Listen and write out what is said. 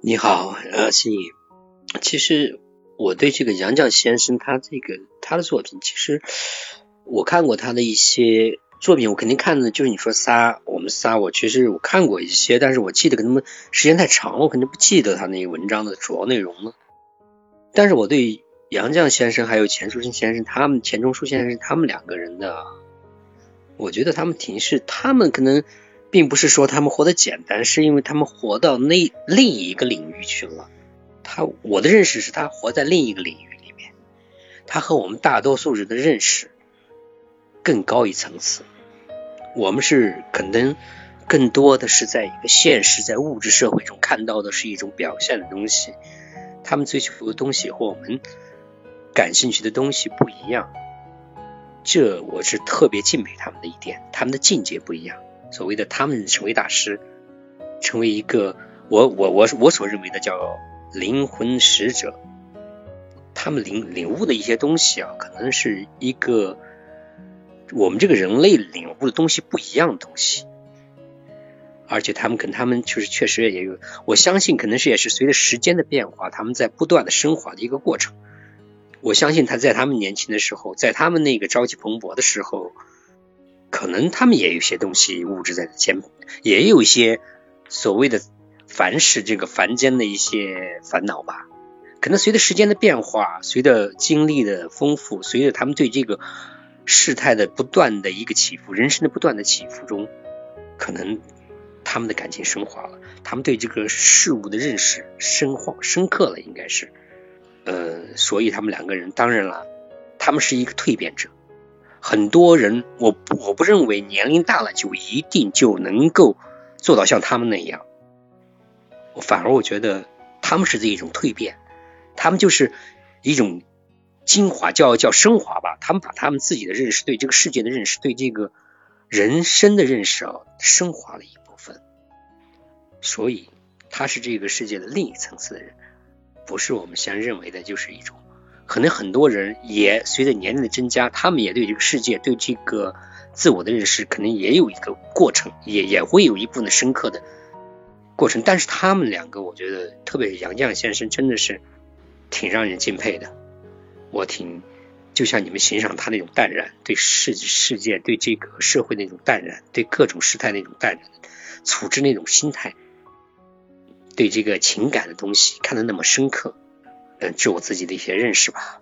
你好，呃，心怡。其实我对这个杨绛先生他这个他的作品，其实我看过他的一些作品，我肯定看的就是你说仨，我们仨，我其实我看过一些，但是我记得可能时间太长，我肯定不记得他那个文章的主要内容了。但是我对杨绛先生还有钱钟书先生，他们钱钟书先生他们两个人的，我觉得他们挺是他们可能。并不是说他们活得简单，是因为他们活到那另一个领域去了。他我的认识是他活在另一个领域里面，他和我们大多数人的认识更高一层次。我们是可能更多的是在一个现实，在物质社会中看到的是一种表现的东西。他们追求的东西和我们感兴趣的东西不一样，这我是特别敬佩他们的一点，他们的境界不一样。所谓的他们成为大师，成为一个我我我我所认为的叫灵魂使者，他们领领悟的一些东西啊，可能是一个我们这个人类领悟的东西不一样的东西，而且他们跟他们就是确实也有，我相信可能是也是随着时间的变化，他们在不断的升华的一个过程。我相信他在他们年轻的时候，在他们那个朝气蓬勃的时候。可能他们也有些东西物质在前，也有一些所谓的凡是这个凡间的一些烦恼吧。可能随着时间的变化，随着经历的丰富，随着他们对这个事态的不断的一个起伏，人生的不断的起伏中，可能他们的感情升华了，他们对这个事物的认识深化深刻了，应该是。呃，所以他们两个人，当然了，他们是一个蜕变者。很多人，我我不认为年龄大了就一定就能够做到像他们那样。我反而我觉得他们是这一种蜕变，他们就是一种精华，叫叫升华吧。他们把他们自己的认识、对这个世界的认识、对这个人生的认识啊，升华了一部分。所以他是这个世界的另一层次的人，不是我们先认为的，就是一种。可能很多人也随着年龄的增加，他们也对这个世界、对这个自我的认识，可能也有一个过程，也也会有一部分的深刻的过程。但是他们两个，我觉得，特别是杨绛先生，真的是挺让人敬佩的。我挺就像你们欣赏他那种淡然，对世世界、对这个社会那种淡然，对各种事态那种淡然，处置那种心态，对这个情感的东西看得那么深刻。嗯，据我自己的一些认识吧。